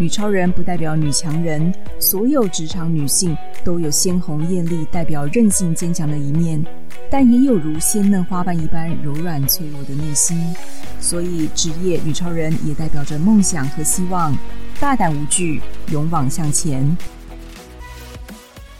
女超人不代表女强人，所有职场女性都有鲜红艳丽、代表韧性坚强的一面，但也有如鲜嫩花瓣一般柔软脆弱的内心。所以，职业女超人也代表着梦想和希望，大胆无惧，勇往向前。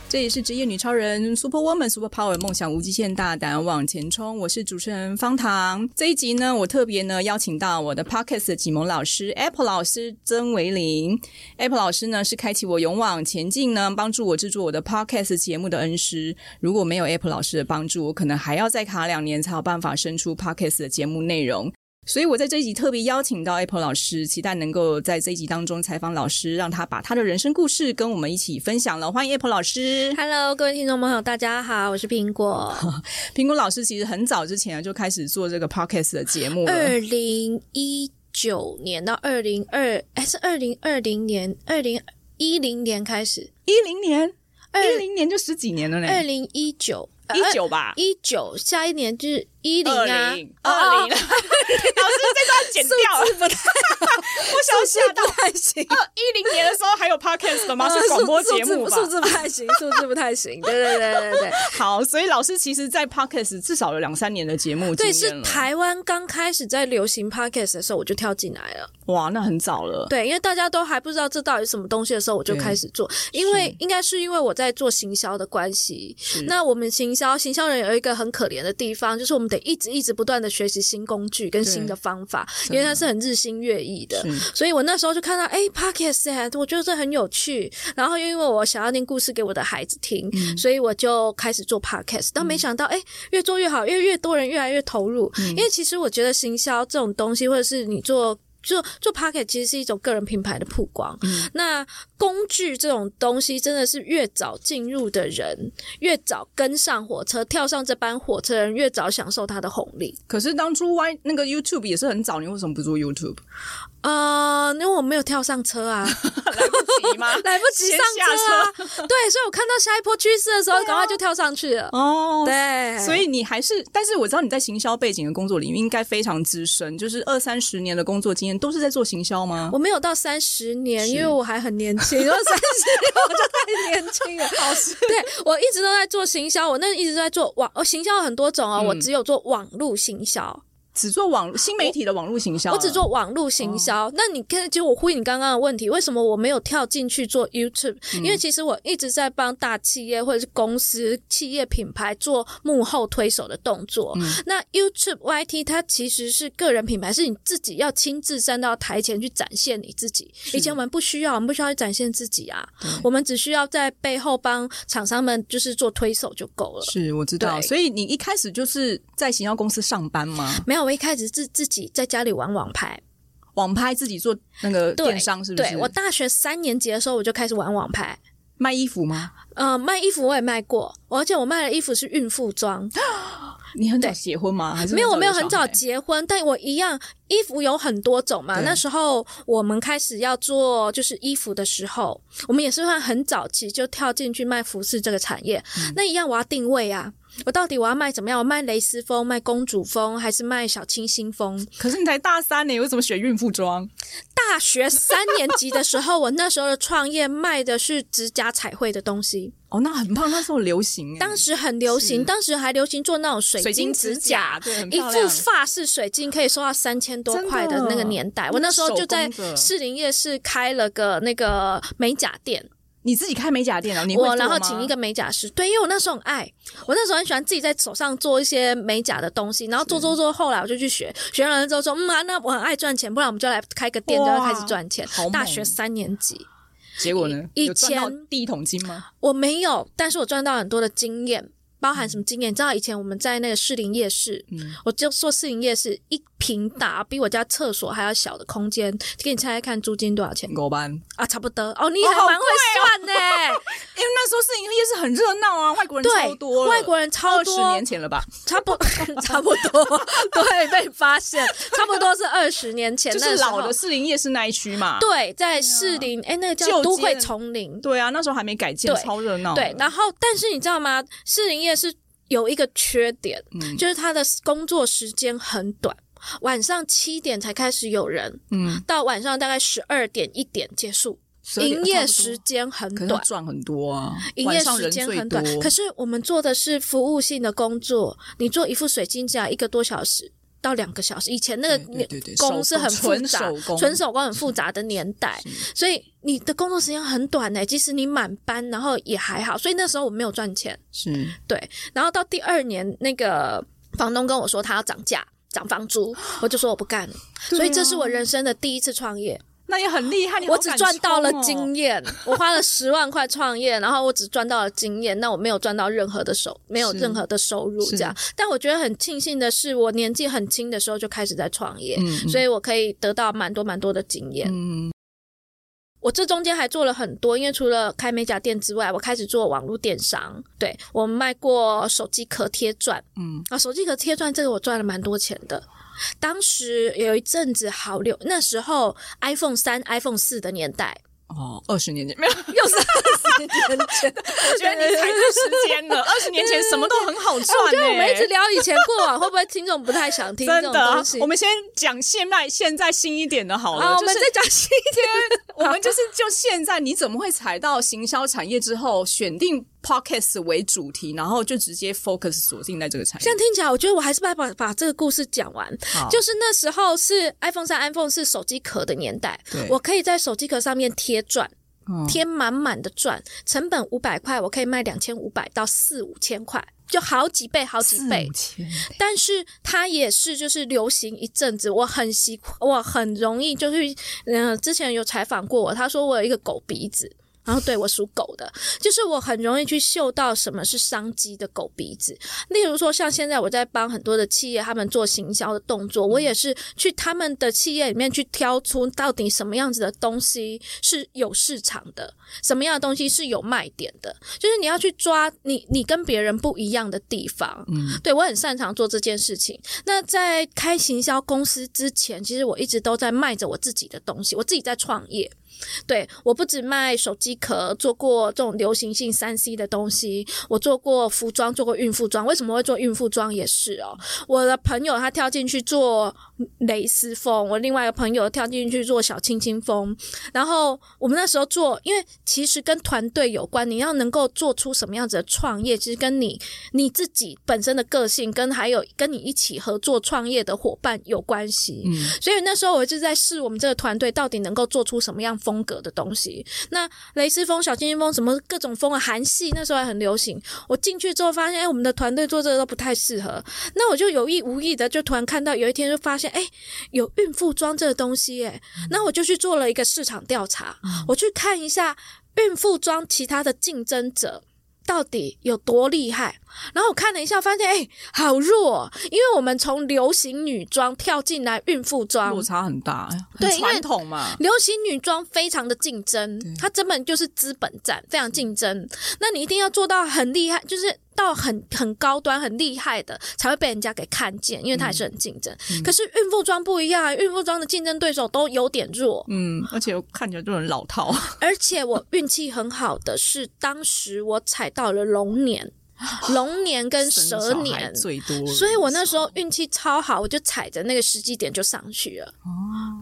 这里是职业女超人，Super Woman Super Power，梦想无极限，大胆往前冲。我是主持人方糖。这一集呢，我特别呢邀请到我的 Podcast 的启蒙老师 Apple 老师曾维林。Apple 老师呢是开启我勇往前进呢，帮助我制作我的 Podcast 节目的恩师。如果没有 Apple 老师的帮助，我可能还要再卡两年才有办法生出 Podcast 的节目内容。所以我在这一集特别邀请到 Apple 老师，期待能够在这一集当中采访老师，让他把他的人生故事跟我们一起分享了。欢迎 Apple 老师，Hello，各位听众朋友，大家好，我是苹果。苹果老师其实很早之前就开始做这个 Podcast 的节目了，二零一九年到二零二，哎，是二零二零年，二零一零年开始，一零年，一零年就十几年了呢，二零一九，一九吧，一九，下一年就是。一零啊，二零，老师这段剪掉了，不太，我想吓到，不太行。一零年的时候还有 podcast 的吗？是广播节目吧？数字不太行，数字不太行。对对对对对，好，所以老师其实，在 podcast 至少有两三年的节目。对，是台湾刚开始在流行 podcast 的时候，我就跳进来了。哇，那很早了。对，因为大家都还不知道这到底是什么东西的时候，我就开始做。因为应该是因为我在做行销的关系。那我们行销，行销人有一个很可怜的地方，就是我们得一直一直不。断的学习新工具跟新的方法，因为它是很日新月异的，所以我那时候就看到，哎，Podcast，我觉得这很有趣。然后因为我想要念故事给我的孩子听，嗯、所以我就开始做 Podcast。但没想到，哎，越做越好，因为越多人越来越投入。嗯、因为其实我觉得行销这种东西，或者是你做。做做 Podcast 其实是一种个人品牌的曝光。嗯、那工具这种东西，真的是越早进入的人，越早跟上火车，跳上这班火车的人，越早享受它的红利。可是当初 Y 那个 YouTube 也是很早，你为什么不做 YouTube？呃，因为我没有跳上车啊，来不及吗？来不及上车啊。对，所以我看到下一波趋势的时候，赶快就跳上去了。哦，对，所以你还是，但是我知道你在行销背景的工作领域应该非常资深，就是二三十年的工作经验都是在做行销吗？我没有到三十年，因为我还很年轻，如果三十年 我就太年轻了。好是，对，我一直都在做行销，我那一直都在做网，哦，行销有很多种哦，我只有做网络行销。只做网新媒体的网络行销，我只做网络行销。哦、那你看，其实我呼应你刚刚的问题，为什么我没有跳进去做 YouTube？、嗯、因为其实我一直在帮大企业或者是公司、企业品牌做幕后推手的动作。嗯、那 YouTube YT 它其实是个人品牌，是你自己要亲自站到台前去展现你自己。以前我们不需要，我们不需要去展现自己啊，我们只需要在背后帮厂商们就是做推手就够了。是，我知道。所以你一开始就是在行销公司上班吗？没有。我一开始自自己在家里玩网拍，网拍自己做那个电商是不是？对，我大学三年级的时候我就开始玩网拍，卖衣服吗？呃，卖衣服我也卖过，而且我卖的衣服是孕妇装。你很早结婚吗？还是没有？我没有很早结婚，但我一样衣服有很多种嘛。那时候我们开始要做就是衣服的时候，我们也是算很早期就跳进去卖服饰这个产业。嗯、那一样我要定位啊。我到底我要卖怎么样？我卖蕾丝风、卖公主风，还是卖小清新风？可是你才大三呢，为什么选孕妇装？大学三年级的时候，我那时候的创业卖的是指甲彩绘的东西。哦，那很棒，那时候流行。当时很流行，是当时还流行做那种水晶指甲，对，一副发式水晶可以收到三千多块的那个年代。我那时候就在士林夜市开了个那个美甲店。你自己开美甲店啊？你我然后请一个美甲师，对，因为我那时候很爱，我那时候很喜欢自己在手上做一些美甲的东西，然后做做做，后来我就去学，学完了之后说，嗯啊，那我很爱赚钱，不然我们就来开个店，就要开始赚钱。大学三年级，结果呢？以前第一桶金吗？我没有，但是我赚到很多的经验。包含什么经验？你知道以前我们在那个士林夜市，嗯，我就说士林夜市一平大，比我家厕所还要小的空间，给你猜猜看租金多少钱？五万啊，差不多哦，你还蛮会算呢。因为那时候士林夜市很热闹啊，外国人超多，外国人超多，二十年前了吧？差不 差不多，对，被发现，差不多是二十年前，就是老的士林夜市那一区嘛。对，在士林，哎，那个叫都会丛林。对啊，那时候还没改建，超热闹。对，然后但是你知道吗？士林夜市有一个缺点，就是他的工作时间很短。晚上七点才开始有人，嗯，到晚上大概十二点一点结束，营业时间很短，赚很多啊，营业时间很短。可是我们做的是服务性的工作，你做一副水晶甲一个多小时到两个小时。以前那个工是很复杂，纯手工很复杂的年代，所以你的工作时间很短呢。即使你满班，然后也还好。所以那时候我没有赚钱，是对。然后到第二年，那个房东跟我说他要涨价。涨房租，我就说我不干了，啊、所以这是我人生的第一次创业，那也很厉害。你哦、我只赚到了经验，我花了十万块创业，然后我只赚到了经验，那我没有赚到任何的收，没有任何的收入这样。但我觉得很庆幸的是，我年纪很轻的时候就开始在创业，所以我可以得到蛮多蛮多的经验。嗯。我这中间还做了很多，因为除了开美甲店之外，我开始做网络电商。对，我卖过手机壳贴钻，嗯，啊，手机壳贴钻这个我赚了蛮多钱的。当时有一阵子好流，那时候 iPhone 三、iPhone 四的年代。哦，二十年前没有，又是二十年前。我觉得你踩对时间了。二十年前什么都很好赚，欸。我觉得我们一直聊以前过往，会不会听众不太想听这种东西？我们先讲现在，现在新一点的好了。好，就是，我们再讲新一点。我们就是就现在，你怎么会踩到行销产业之后选定 Podcast 为主题，然后就直接 focus 锁定在这个产业？这样听起来，我觉得我还是把把把这个故事讲完。就是那时候是 iPhone 三、iPhone 四手机壳的年代，我可以在手机壳上面贴钻，贴满满的钻，成本五百块，我可以卖两千五百到四五千块，就好几倍，好几倍。但是它也是就是流行一阵子，我很习惯，我很容易就是，嗯、呃，之前有采访过我，他说我有一个狗鼻子。然后对我属狗的，就是我很容易去嗅到什么是商机的狗鼻子。例如说，像现在我在帮很多的企业他们做行销的动作，我也是去他们的企业里面去挑出到底什么样子的东西是有市场的，什么样的东西是有卖点的。就是你要去抓你你跟别人不一样的地方。嗯，对，我很擅长做这件事情。那在开行销公司之前，其实我一直都在卖着我自己的东西，我自己在创业。对，我不止卖手机壳，做过这种流行性三 C 的东西，我做过服装，做过孕妇装。为什么会做孕妇装？也是哦，我的朋友他跳进去做蕾丝风，我另外一个朋友跳进去做小清新风。然后我们那时候做，因为其实跟团队有关，你要能够做出什么样子的创业，其实跟你你自己本身的个性，跟还有跟你一起合作创业的伙伴有关系。嗯，所以那时候我就在试我们这个团队到底能够做出什么样风格的东西，那蕾丝风、小清新风，什么各种风啊，韩系那时候还很流行。我进去之后发现，哎，我们的团队做这个都不太适合。那我就有意无意的，就突然看到有一天就发现，哎，有孕妇装这个东西，哎，那我就去做了一个市场调查，我去看一下孕妇装其他的竞争者。到底有多厉害？然后我看了一下，发现哎，好弱，因为我们从流行女装跳进来孕妇装，落差很大。对传统嘛，流行女装非常的竞争，对它根本就是资本战，非常竞争。那你一定要做到很厉害，就是。到很很高端、很厉害的才会被人家给看见，因为它也是很竞争。嗯、可是孕妇装不一样啊，孕妇装的竞争对手都有点弱，嗯，而且看起来就很老套。而且我运气很好的是，当时我踩到了龙年，龙年跟蛇年最多，所以我那时候运气超好，我就踩着那个时机点就上去了。哦，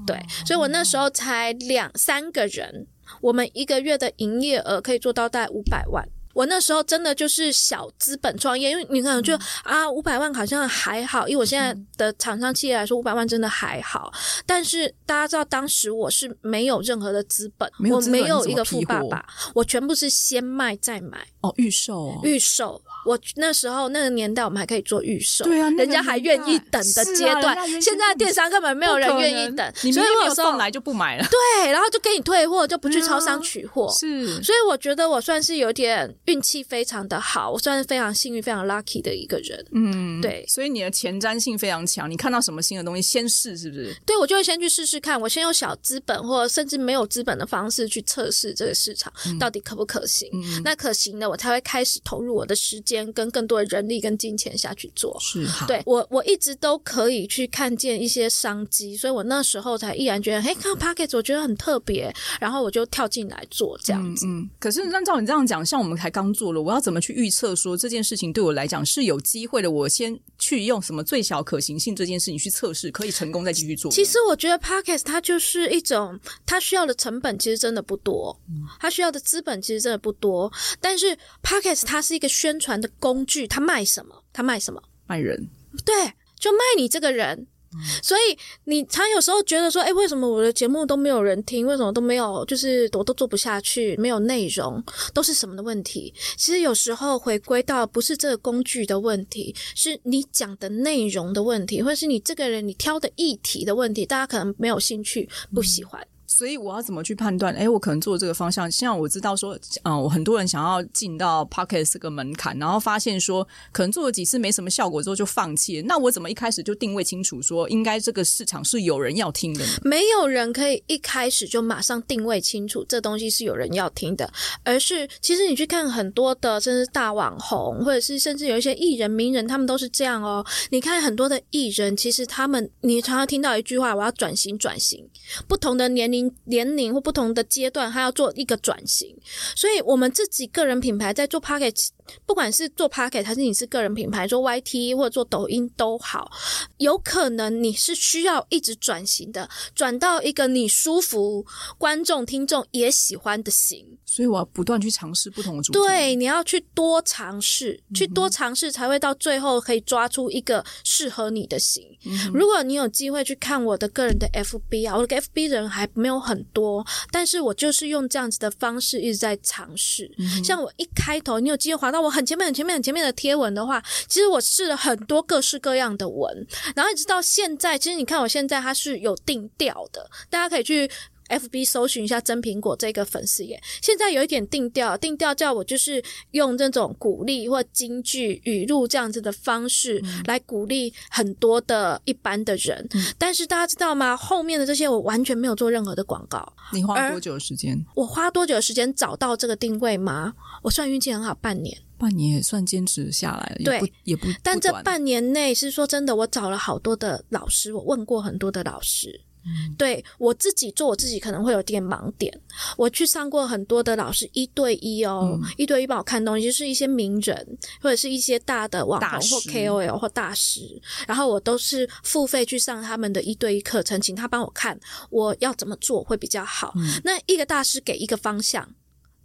对，所以我那时候才两三个人，我们一个月的营业额可以做到大概五百万。我那时候真的就是小资本创业，因为你可能就、嗯、啊，五百万好像还好，以我现在的厂商企业来说，五百万真的还好。但是大家知道，当时我是没有任何的资本，本我没有一个富爸爸，我全部是先卖再买。哦，预售、哦，预售。我那时候那个年代，我们还可以做预售，对啊，人家还愿意等的阶段。啊、现在电商根本没有人愿意等，所以我有时候来就不买了。对，然后就给你退货，就不去超商取货。嗯、是，所以我觉得我算是有点。运气非常的好，我算是非常幸运、非常 lucky 的一个人。嗯，对，所以你的前瞻性非常强。你看到什么新的东西，先试是不是？对，我就会先去试试看。我先用小资本或者甚至没有资本的方式去测试这个市场到底可不可行。嗯、那可行的，我才会开始投入我的时间跟更多的人力跟金钱下去做。是，对我我一直都可以去看见一些商机，所以我那时候才毅然决然，嘿，看到 Podcast 我觉得很特别，然后我就跳进来做这样子。嗯，嗯可是按照你这样讲，像我们才刚做了，我要怎么去预测说这件事情对我来讲是有机会的？我先去用什么最小可行性这件事情去测试，可以成功再继续做。其实我觉得 Podcast 它就是一种，它需要的成本其实真的不多，它需要的资本其实真的不多。但是 Podcast 它是一个宣传的工具，它卖什么？它卖什么？卖人。对，就卖你这个人。所以你常有时候觉得说，哎，为什么我的节目都没有人听？为什么都没有？就是我都做不下去，没有内容，都是什么的问题？其实有时候回归到不是这个工具的问题，是你讲的内容的问题，或者是你这个人你挑的议题的问题，大家可能没有兴趣，不喜欢。所以我要怎么去判断？哎，我可能做这个方向，像我知道说，嗯，我很多人想要进到 Pocket 这个门槛，然后发现说，可能做了几次没什么效果之后就放弃了。那我怎么一开始就定位清楚，说应该这个市场是有人要听的？没有人可以一开始就马上定位清楚这东西是有人要听的，而是其实你去看很多的，甚至大网红，或者是甚至有一些艺人、名人，他们都是这样哦。你看很多的艺人，其实他们，你常常听到一句话：“我要转型，转型。”不同的年龄。年龄或不同的阶段，他要做一个转型，所以我们自己个人品牌在做 Podcast，不管是做 Pocket 还是你是个人品牌做 YT 或者做抖音都好，有可能你是需要一直转型的，转到一个你舒服、观众听众也喜欢的型。所以我要不断去尝试不同的主题。对，你要去多尝试，去多尝试才会到最后可以抓出一个适合你的型。嗯、如果你有机会去看我的个人的 FB 啊，我的 FB 人还没有很多，但是我就是用这样子的方式一直在尝试。嗯、像我一开头，你有机会滑到我很前面、很前面、很前面的贴文的话，其实我试了很多各式各样的文，然后一直到现在，其实你看我现在它是有定调的，大家可以去。FB 搜寻一下真苹果这个粉丝页，现在有一点定调，定调叫我就是用这种鼓励或金句语录这样子的方式来鼓励很多的一般的人。嗯、但是大家知道吗？后面的这些我完全没有做任何的广告。你花多久的时间？我花多久的时间找到这个定位吗？我算运气很好，半年。半年也算坚持下来了，对，也不，也不。但这半年内是说真的，我找了好多的老师，我问过很多的老师。对，我自己做我自己可能会有点盲点，我去上过很多的老师一对一哦，嗯、一对一帮我看东西，就是一些名人或者是一些大的网红或 KOL 或大师，然后我都是付费去上他们的一对一课程，请他帮我看我要怎么做会比较好。嗯、那一个大师给一个方向。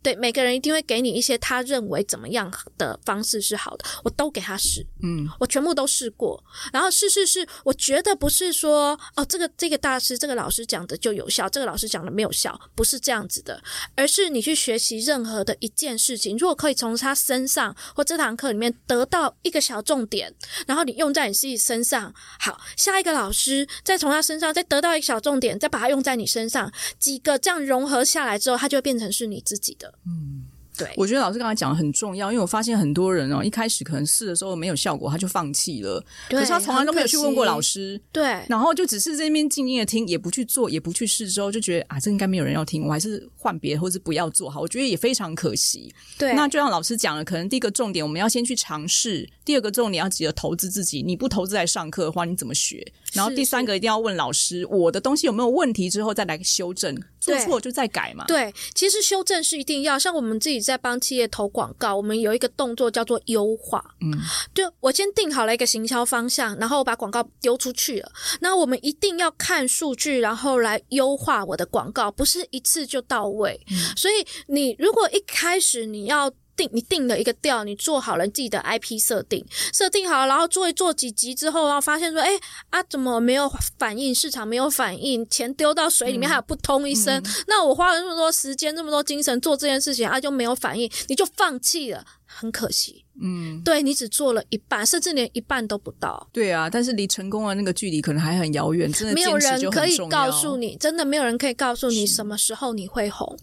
对，每个人一定会给你一些他认为怎么样的方式是好的，我都给他试，嗯，我全部都试过，然后试试试，我觉得不是说哦，这个这个大师这个老师讲的就有效，这个老师讲的没有效，不是这样子的，而是你去学习任何的一件事情，如果可以从他身上或这堂课里面得到一个小重点，然后你用在你自己身上，好，下一个老师再从他身上再得到一个小重点，再把它用在你身上，几个这样融合下来之后，它就会变成是你自己的。嗯，对，我觉得老师刚才讲的很重要，因为我发现很多人哦，一开始可能试的时候没有效果，他就放弃了。对，可是他从来都没有去问过老师，对，然后就只是这边静静的听，也不去做，也不去试，之后就觉得啊，这应该没有人要听，我还是换别的，或是不要做好。我觉得也非常可惜。对，那就像老师讲了，可能第一个重点我们要先去尝试，第二个重点要记得投资自己。你不投资来上课的话，你怎么学？然后第三个一定要问老师，我的东西有没有问题，之后再来修正，做错就再改嘛。对，其实修正是一定要。像我们自己在帮企业投广告，我们有一个动作叫做优化。嗯，就我先定好了一个行销方向，然后我把广告丢出去了。那我们一定要看数据，然后来优化我的广告，不是一次就到位。嗯，所以你如果一开始你要。定你定了一个调，你做好了自己的 IP 设定，设定好了，然后做一做几集之后，然后发现说，哎啊，怎么没有反应？市场没有反应，钱丢到水里面还有扑通一声。嗯、那我花了那么多时间、这么多精神做这件事情，啊，就没有反应，你就放弃了，很可惜。嗯，对，你只做了一半，甚至连一半都不到。对啊，但是离成功的那个距离可能还很遥远，真的，没有人可以告诉你，真的没有人可以告诉你什么时候你会红。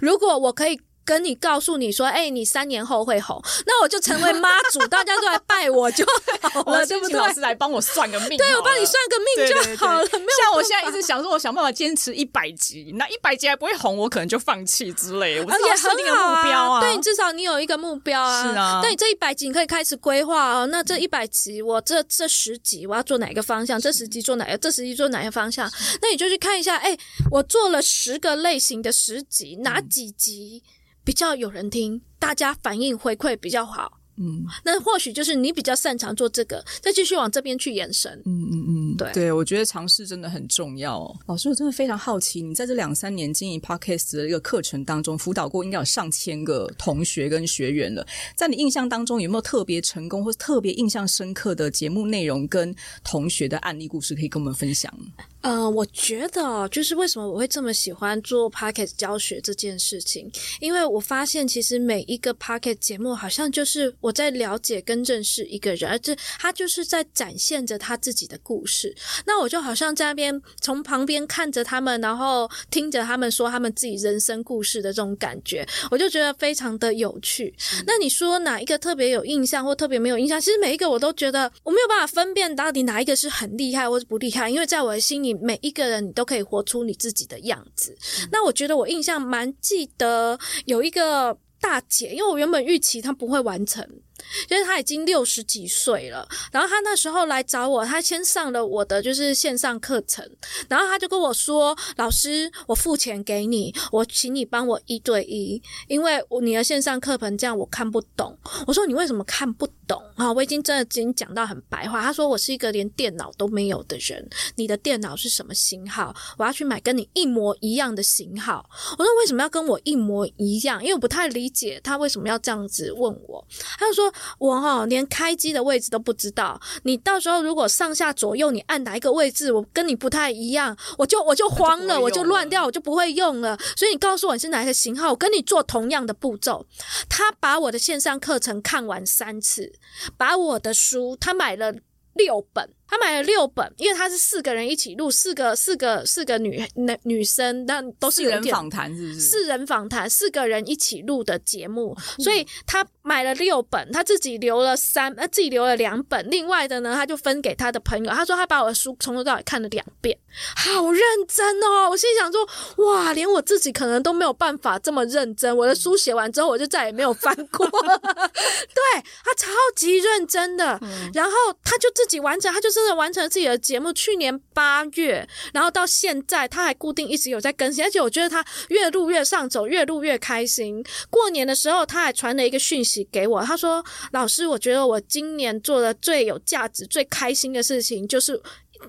如果我可以。跟你告诉你说，哎、欸，你三年后会红，那我就成为妈祖，大家都来拜我就好了，对不对？老师来帮我算个命，对，我帮你算个命就好了。对对对，像我现在一直想说，我想办法坚持一百集，那一百集还不会红，我可能就放弃之类的。我也设定个目标啊，对，至少你有一个目标啊。是啊，那你这一百集你可以开始规划啊。那这一百集，我这这十集我要做哪个方向？这十集做哪个？这十集做哪个方向？那你就去看一下，哎、欸，我做了十个类型的十集，哪几集？比较有人听，大家反应回馈比较好，嗯，那或许就是你比较擅长做这个，再继续往这边去延伸，嗯嗯嗯，对。对，我觉得尝试真的很重要哦。老师，我真的非常好奇，你在这两三年经营 Podcast 的一个课程当中，辅导过应该有上千个同学跟学员了，在你印象当中有没有特别成功或特别印象深刻的节目内容跟同学的案例故事可以跟我们分享？呃，我觉得就是为什么我会这么喜欢做 Podcast 教学这件事情，因为我发现其实每一个 Podcast 节目好像就是我在了解跟认识一个人，而这他就是在展现着他自己的故事。那我就好像在那边从旁边看着他们，然后听着他们说他们自己人生故事的这种感觉，我就觉得非常的有趣。嗯。那你说哪一个特别有印象或特别没有印象？其实每一个我都觉得我没有办法分辨到底哪一个是很厉害或是不厉害，因为在我的心里。每一个人，你都可以活出你自己的样子。嗯。那我觉得我印象蛮记得有一个大姐，因为我原本预期她不会完成。因为他已经六十几岁了，然后他那时候来找我，他先上了我的就是线上课程，然后他就跟我说：“老师，我付钱给你，我请你帮我一对一，因为你的线上课程这样我看不懂。”我说：“你为什么看不懂啊？”我已经真的已经讲到很白话。他说：“我是一个连电脑都没有的人，你的电脑是什么型号？我要去买跟你一模一样的型号。”我说：“为什么要跟我一模一样？因为我不太理解他为什么要这样子问我。”他就说。我哈连开机的位置都不知道，你到时候如果上下左右你按哪一个位置，我跟你不太一样，我就我就慌了，我就乱掉，我就不会用了。所以你告诉我你是哪一个型号，我跟你做同样的步骤。他把我的线上课程看完三次，把我的书他买了六本。他买了六本，因为他是四个人一起录，四个四个四个女女女生，但都是有点访谈，是不是？四人访谈，四个人一起录的节目，所以他买了六本，他自己留了三，呃，自己留了两本，另外的呢，他就分给他的朋友。他说他把我的书从头到尾看了两遍，好认真哦！我心里想说，哇，连我自己可能都没有办法这么认真。我的书写完之后，我就再也没有翻过。对，他超级认真的，然后他就自己完成，他就是。真的完成自己的节目，去年八月，然后到现在他还固定一直有在更新，而且我觉得他越录越上走，越录越开心。过年的时候，他还传了一个讯息给我，他说：“老师，我觉得我今年做的最有价值、最开心的事情就是。”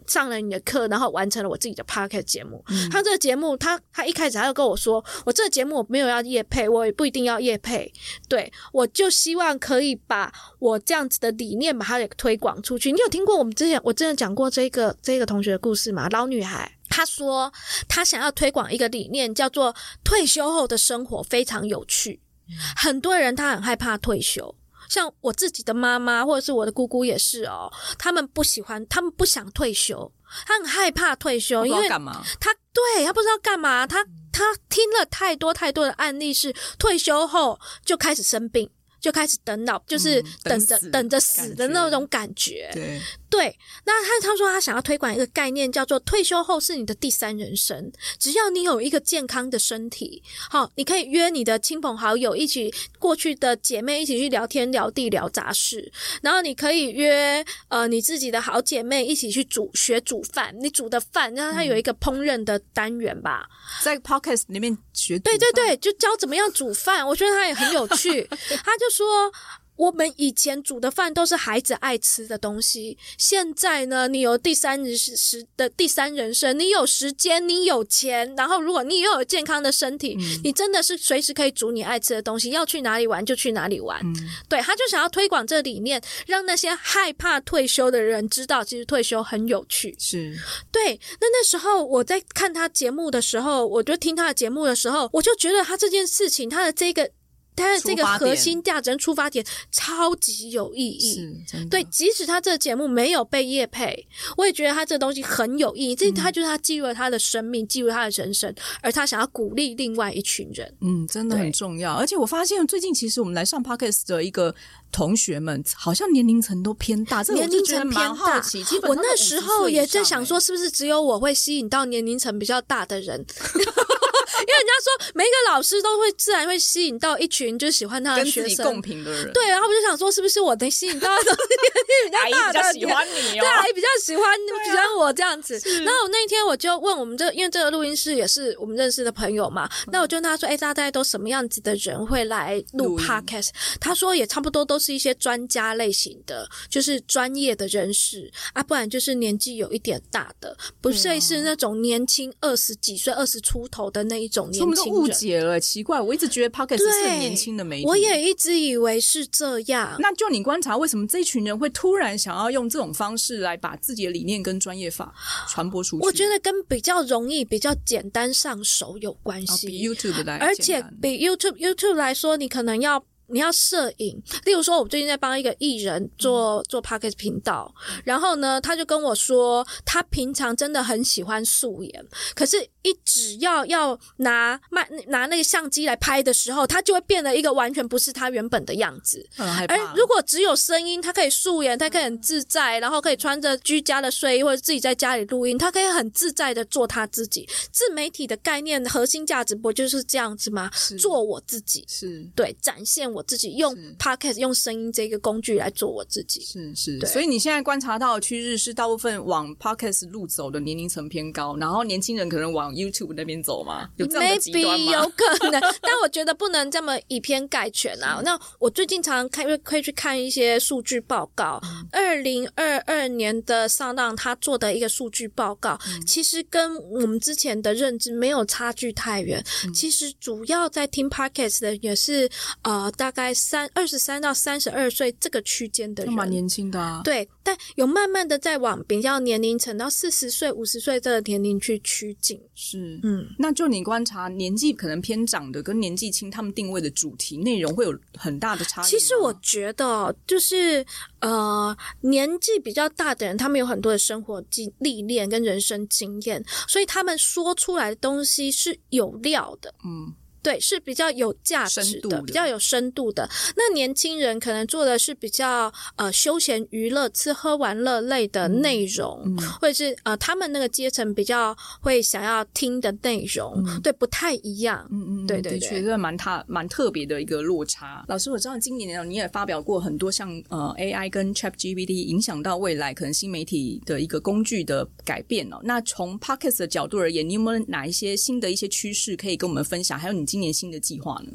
上了你的课，然后完成了我自己的 podcast 节目。嗯、他这个节目，他他一开始他就跟我说：“我这个节目我没有要业配，我也不一定要业配。对，我就希望可以把我这样子的理念把它给推广出去。”你有听过我们之前我真的讲过这个这个同学的故事吗？老女孩她说她想要推广一个理念，叫做退休后的生活非常有趣。嗯、很多人他很害怕退休。像我自己的妈妈或者是我的姑姑也是哦，他们不喜欢，他们不想退休，他很害怕退休，因为他对他不知道干嘛，他他听了太多太多的案例，是退休后就开始生病。就开始等老，就是等着、嗯、等着死的那种感觉。对对，那他他说他想要推广一个概念，叫做退休后是你的第三人生。只要你有一个健康的身体，好，你可以约你的亲朋好友一起，过去的姐妹一起去聊天聊地聊杂事，然后你可以约呃你自己的好姐妹一起去煮学煮饭，你煮的饭，然后他有一个烹饪的单元吧，在 Podcast 里面学。对对对，就教怎么样煮饭，我觉得他也很有趣，他就。说我们以前煮的饭都是孩子爱吃的东西，现在呢，你有第三人时的第三人生，你有时间，你有钱，然后如果你又有健康的身体，嗯、你真的是随时可以煮你爱吃的东西，要去哪里玩就去哪里玩。嗯、对，他就想要推广这理念，让那些害怕退休的人知道，其实退休很有趣。是对。那那时候我在看他节目的时候，我就听他的节目的时候，我就觉得他这件事情，他的这个。它的这个核心价值、出发点超级有意义。是，对，即使他这个节目没有被业配，我也觉得他这个东西很有意义。这、嗯、他就是他记录了他的生命，记录他的人生，而他想要鼓励另外一群人。嗯，真的很重要。而且我发现最近其实我们来上 Podcast 的一个同学们，好像年龄层都偏大，这年龄层偏大。我那时候也在想说，是不是只有我会吸引到年龄层比较大的人？因为人家说每一个老师都会自然会吸引到一群就喜欢他的学生，共频的人。对，然后我就想说，是不是我能吸引到的年纪 比较大的？阿姨比较喜欢你哦，对，阿姨比较喜欢喜欢我这样子。然后我那天我就问我们这，因为这个录音室也是我们认识的朋友嘛，那我就问他说：“哎，大概都什么样子的人会来录 Podcast？” 他说也差不多都是一些专家类型的，就是专业的人士啊，不然就是年纪有一点大的，不是是那种年轻二十几岁、二十出头的那一。种年轻人误解了，奇怪，我一直觉得 Podcast 是很年轻的媒体，我也一直以为是这样。那就你观察，为什么这一群人会突然想要用这种方式来把自己的理念跟专业法传播出去？我觉得跟比较容易、比较简单上手有关系。YouTube 来，而且比 YouTube YouTube 来说，你可能要。你要摄影，例如说，我最近在帮一个艺人做做 Podcast 频道，然后呢，他就跟我说，他平常真的很喜欢素颜，可是，一只要要拿麦拿那个相机来拍的时候，他就会变得一个完全不是他原本的样子。很害怕。而如果只有声音，他可以素颜，他可以很自在，然后可以穿着居家的睡衣或者自己在家里录音，他可以很自在的做他自己。自媒体的概念核心价值不就是这样子吗？做我自己，是对，展现。我自己用 Podcast 用声音这个工具来做我自己，是是，所以你现在观察到的趋势是，大部分往 Podcast 路走的年龄层偏高，然后年轻人可能往 YouTube 那边走吗？有这样的极端吗？Maybe 有可能，但我觉得不能这么以偏概全啊。那我最近常常看，因为可以去看一些数据报告。二零二二年的 SoundOn 他做的一个数据报告，嗯，其实跟我们之前的认知没有差距太远。嗯，其实主要在听 Podcast 的也是呃。大概三二十三到三十二岁这个区间的人，蛮年轻的啊。对，但有慢慢的在往比较年龄层到四十岁、五十岁这个年龄去趋近。是，嗯，那就你观察年纪可能偏长的跟年纪轻，他们定位的主题内容会有很大的差异。其实我觉得，就是呃，年纪比较大的人，他们有很多的生活经历练跟人生经验，所以他们说出来的东西是有料的。嗯。对，是比较有价值的，的比较有深度的。那年轻人可能做的是比较呃休闲娱乐、吃喝玩乐类的内容，嗯嗯、或者是呃他们那个阶层比较会想要听的内容，嗯、对，不太一样。嗯嗯，对对对，的确是蛮特蛮特别的一个落差。老师，我知道今年你也发表过很多像呃 AI 跟 ChatGPT 影响到未来可能新媒体的一个工具的改变哦。那从 Podcast 的角度而言，你有没有哪一些新的一些趋势可以跟我们分享？还有你。今年新的计划呢？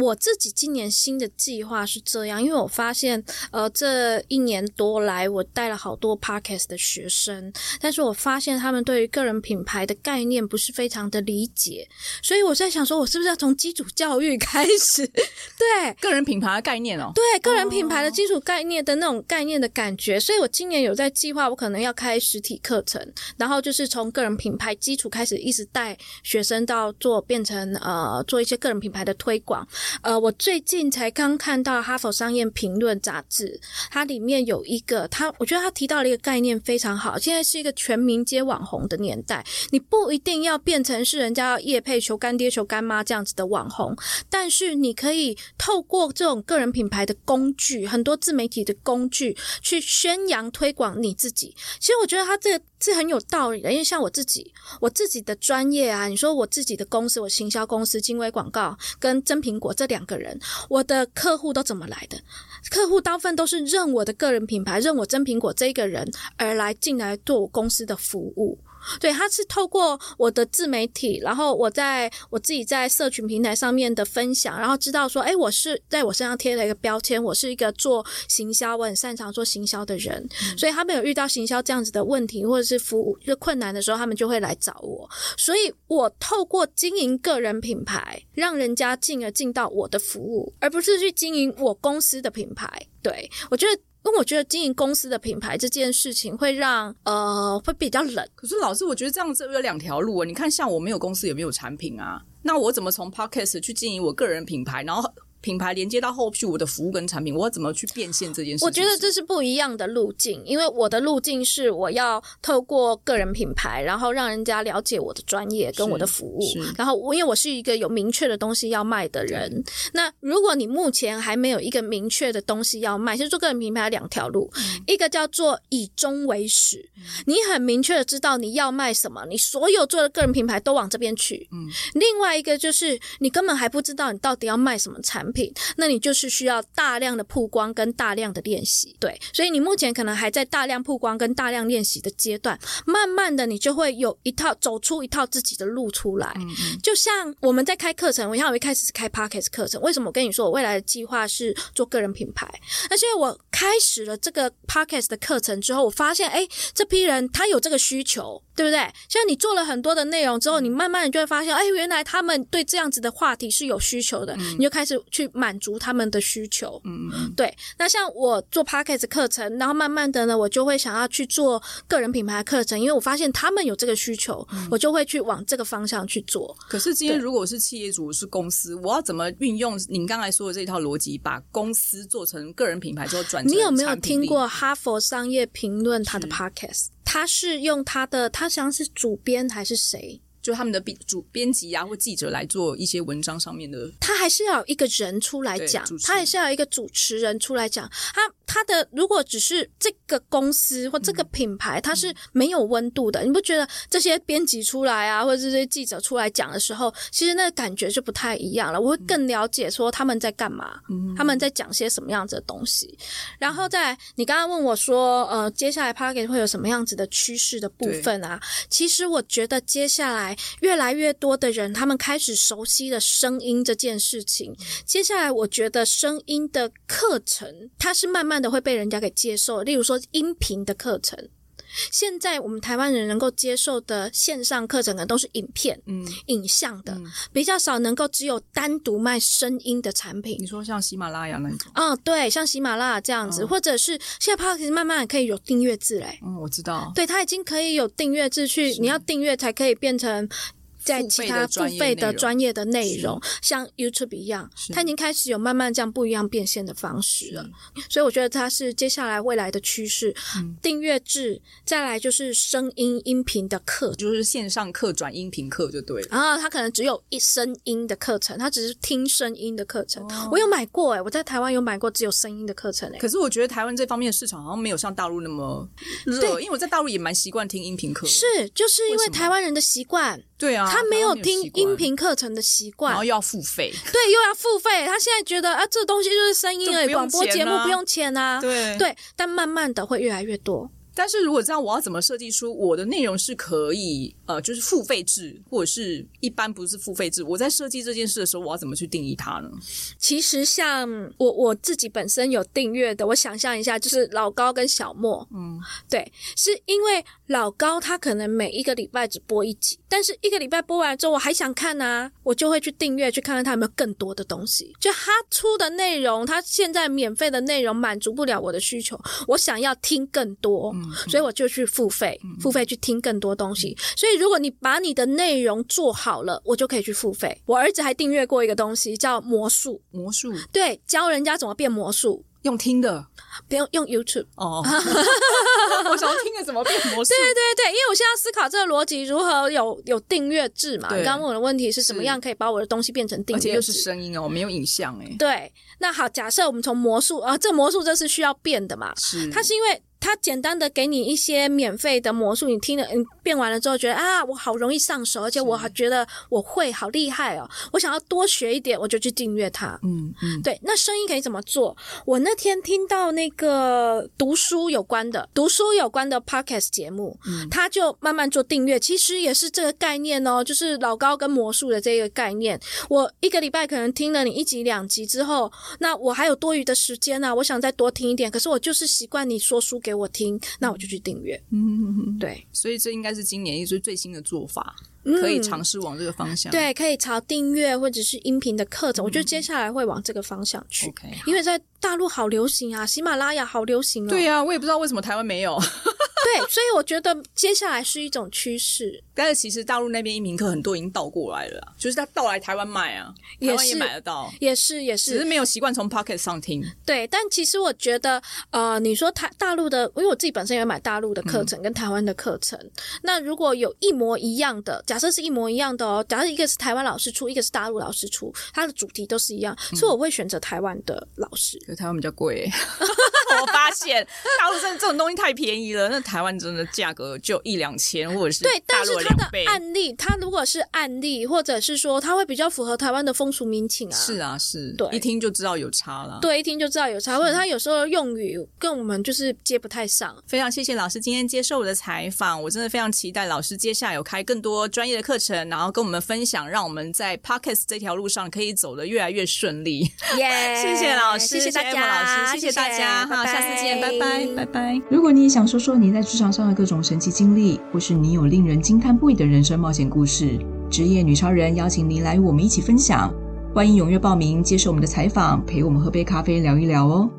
我自己今年新的计划是这样，因为我发现，呃，这一年多来，我带了好多 Podcast 的学生，但是我发现他们对于个人品牌的概念不是非常的理解，所以我在想说，我是不是要从基础教育开始？对，个人品牌的概念哦，对，个人品牌的基础概念的那种概念的感觉，所以我今年有在计划，我可能要开实体课程，然后就是从个人品牌基础开始，一直带学生到做变成呃做一些个人品牌的推广。呃，我最近才刚看到《哈佛商业评论》杂志，它里面有一个，他我觉得他提到了一个概念非常好。现在是一个全民皆网红的年代，你不一定要变成是人家要业配求干爹求干妈这样子的网红，但是你可以透过这种个人品牌的工具，很多自媒体的工具去宣扬推广你自己。其实我觉得他这个是很有道理的，因为像我自己，我自己的专业啊，你说我自己的公司，我行销公司精微广告跟真苹果。这两个人，我的客户都怎么来的？客户大部分都是认我的个人品牌，认我真苹果这个人而来进来做我公司的服务。对，他是透过我的自媒体，然后我在我自己在社群平台上面的分享，然后知道说，哎，我是在我身上贴了一个标签，我是一个做行销，我很擅长做行销的人，嗯、所以他们有遇到行销这样子的问题或者是服务就困难的时候，他们就会来找我，所以我透过经营个人品牌，让人家进而进到我的服务，而不是去经营我公司的品牌。对，我觉得。因为我觉得经营公司的品牌这件事情会让呃会比较冷。可是老师，我觉得这样子有两条路啊。你看，像我没有公司也没有产品啊，那我怎么从 Podcast 去经营我个人品牌，然后品牌连接到后续我的服务跟产品，我要怎么去变现这件事？我觉得这是不一样的路径，因为我的路径是我要透过个人品牌，然后让人家了解我的专业跟我的服务，然后我因为我是一个有明确的东西要卖的人。那如果你目前还没有一个明确的东西要卖，其实做个人品牌两条路，嗯，一个叫做以终为始，嗯，你很明确的知道你要卖什么，你所有做的个人品牌都往这边去。嗯，另外一个就是你根本还不知道你到底要卖什么产品。品，那你就是需要大量的曝光跟大量的练习，对，所以你目前可能还在大量曝光跟大量练习的阶段，慢慢的你就会有一套走出一套自己的路出来。嗯嗯，就像我们在开课程，我像我一开始是开 Podcast 课程，为什么我跟你说我未来的计划是做个人品牌？那是因为我开始了这个 Podcast 的课程之后，我发现，哎，这批人他有这个需求。对不对？像你做了很多的内容之后，你慢慢你就会发现，哎，原来他们对这样子的话题是有需求的，嗯、你就开始去满足他们的需求。嗯嗯，对。那像我做 Podcast 课程，然后慢慢的呢，我就会想要去做个人品牌课程，因为我发现他们有这个需求，嗯、我就会去往这个方向去做。可是今天如果是企业主，是公司，我要怎么运用您刚才说的这一套逻辑，把公司做成个人品牌之后转成？你有没有听过哈佛商业评论他的 Podcast？他是用他的，他像是主编还是谁？就他们的编主编辑啊，或记者来做一些文章上面的。他还是要有一个人出来讲，他还是要有一个主持人出来讲。他他的如果只是这个公司或这个品牌，它是没有温度的。你不觉得这些编辑出来啊，或者这些记者出来讲的时候，其实那个感觉就不太一样了。我会更了解说他们在干嘛，他们在讲些什么样子的东西。然后在，你刚刚问我说，呃，接下来 Pocket 会有什么样子的趋势的部分啊？其实我觉得接下来。越来越多的人，他们开始熟悉了声音这件事情。接下来，我觉得声音的课程，它是慢慢的会被人家给接受。例如说，音频的课程。现在我们台湾人能够接受的线上课程，可能都是影片、嗯，影像的，嗯、比较少能够只有单独卖声音的产品。你说像喜马拉雅那种？哦，对，像喜马拉雅这样子，哦、或者是现在 Podcast 慢慢可以有订阅制嘞。嗯，我知道。对，它已经可以有订阅制去，你要订阅才可以变成。在其他付费的专业的内容，像 YouTube 一样，它已经开始有慢慢这样不一样变现的方式了。所以我觉得它是接下来未来的趋势。订阅制，再来就是声音音频的课，就是线上课转音频课就对了。然后它可能只有一声音的课程，它只是听声音的课程。我有买过诶，我在台湾有买过只有声音的课程诶。可是我觉得台湾这方面的市场好像没有像大陆那么热，因为我在大陆也蛮习惯听音频课。是，就是因为台湾人的习惯。对啊，他没有听音频课程的习惯，然后又要付费，对，又要付费。他现在觉得啊，这东西就是声音而已，广播节目不用钱啊，对对。但慢慢的会越来越多。但是如果这样，我要怎么设计出我的内容是可以呃，就是付费制，或者是一般不是付费制？我在设计这件事的时候，我要怎么去定义它呢？其实像我我自己本身有订阅的，我想象一下，就是老高跟小莫，嗯，对，是因为老高他可能每一个礼拜只播一集，但是一个礼拜播完之后，我还想看啊，我就会去订阅去看看他有没有更多的东西。就他出的内容，他现在免费的内容满足不了我的需求，我想要听更多。嗯所以我就去付费，付费去听更多东西。所以如果你把你的内容做好了，我就可以去付费。我儿子还订阅过一个东西叫魔术，魔术，对，教人家怎么变魔术，用听的，不用用 YouTube 哦。我想要听的怎么变魔术？对对对，因为我现在思考这个逻辑如何有有订阅制嘛。你刚刚问我的问题是什么样可以把我的东西变成订阅制？而且又是声音哦，没有影像哎。对，那好，假设我们从魔术啊，这魔术这是需要变的嘛？是，它是因为。他简单的给你一些免费的魔术，你听了，你变完了之后觉得啊，我好容易上手，而且我还觉得我会好厉害哦，我想要多学一点，我就去订阅它。嗯嗯，对。那声音可以怎么做？我那天听到那个读书有关的、读书有关的 podcast 节目，嗯，他就慢慢做订阅，其实也是这个概念哦，就是老高跟魔术的这个概念。我一个礼拜可能听了你一集两集之后，那我还有多余的时间啊，我想再多听一点，可是我就是习惯你说书给。给我听，那我就去订阅。嗯，对，所以这应该是今年一直最新的做法，可以尝试往这个方向。嗯、对，可以朝订阅或者是音频的课程，嗯、我觉得接下来会往这个方向去。因为在大陆好流行啊，喜马拉雅好流行哦。对呀、啊，我也不知道为什么台湾没有。对，所以我觉得接下来是一种趋势。但是其实大陆那边音频课很多已经倒过来了，就是他倒来台湾卖啊，台湾也买得到，也是也是，只是没有习惯从 Podcast 上听。对，但其实我觉得，呃，你说台大陆的，因为我自己本身也买大陆的课程跟台湾的课程，嗯，那如果有一模一样的，假设是一模一样的哦，假设一个是台湾老师出，一个是大陆老师出，它的主题都是一样，嗯，所以我会选择台湾的老师。可是台湾比较贵。我发现大陆真的这种东西太便宜了，那台湾真的价格就一两千，或者是对，但是它的案例，它如果是案例，或者是说它会比较符合台湾的风俗民情啊，是啊，是，对，一听就知道有差了，对，一听就知道有差，或者他有时候用语跟我们就是接不太上。非常谢谢老师今天接受我的采访，我真的非常期待老师接下来有开更多专业的课程，然后跟我们分享，让我们在 Podcast 这条路上可以走得越来越顺利。耶、yeah，谢谢老师，谢谢大家，老师，谢谢大家，好，下次见，拜拜，拜拜。如果你也想说说你在职场上的各种神奇经历，或是你有令人惊叹不已的人生冒险故事，职业女超人邀请您来与我们一起分享。欢迎踊跃报名，接受我们的采访，陪我们喝杯咖啡聊一聊哦。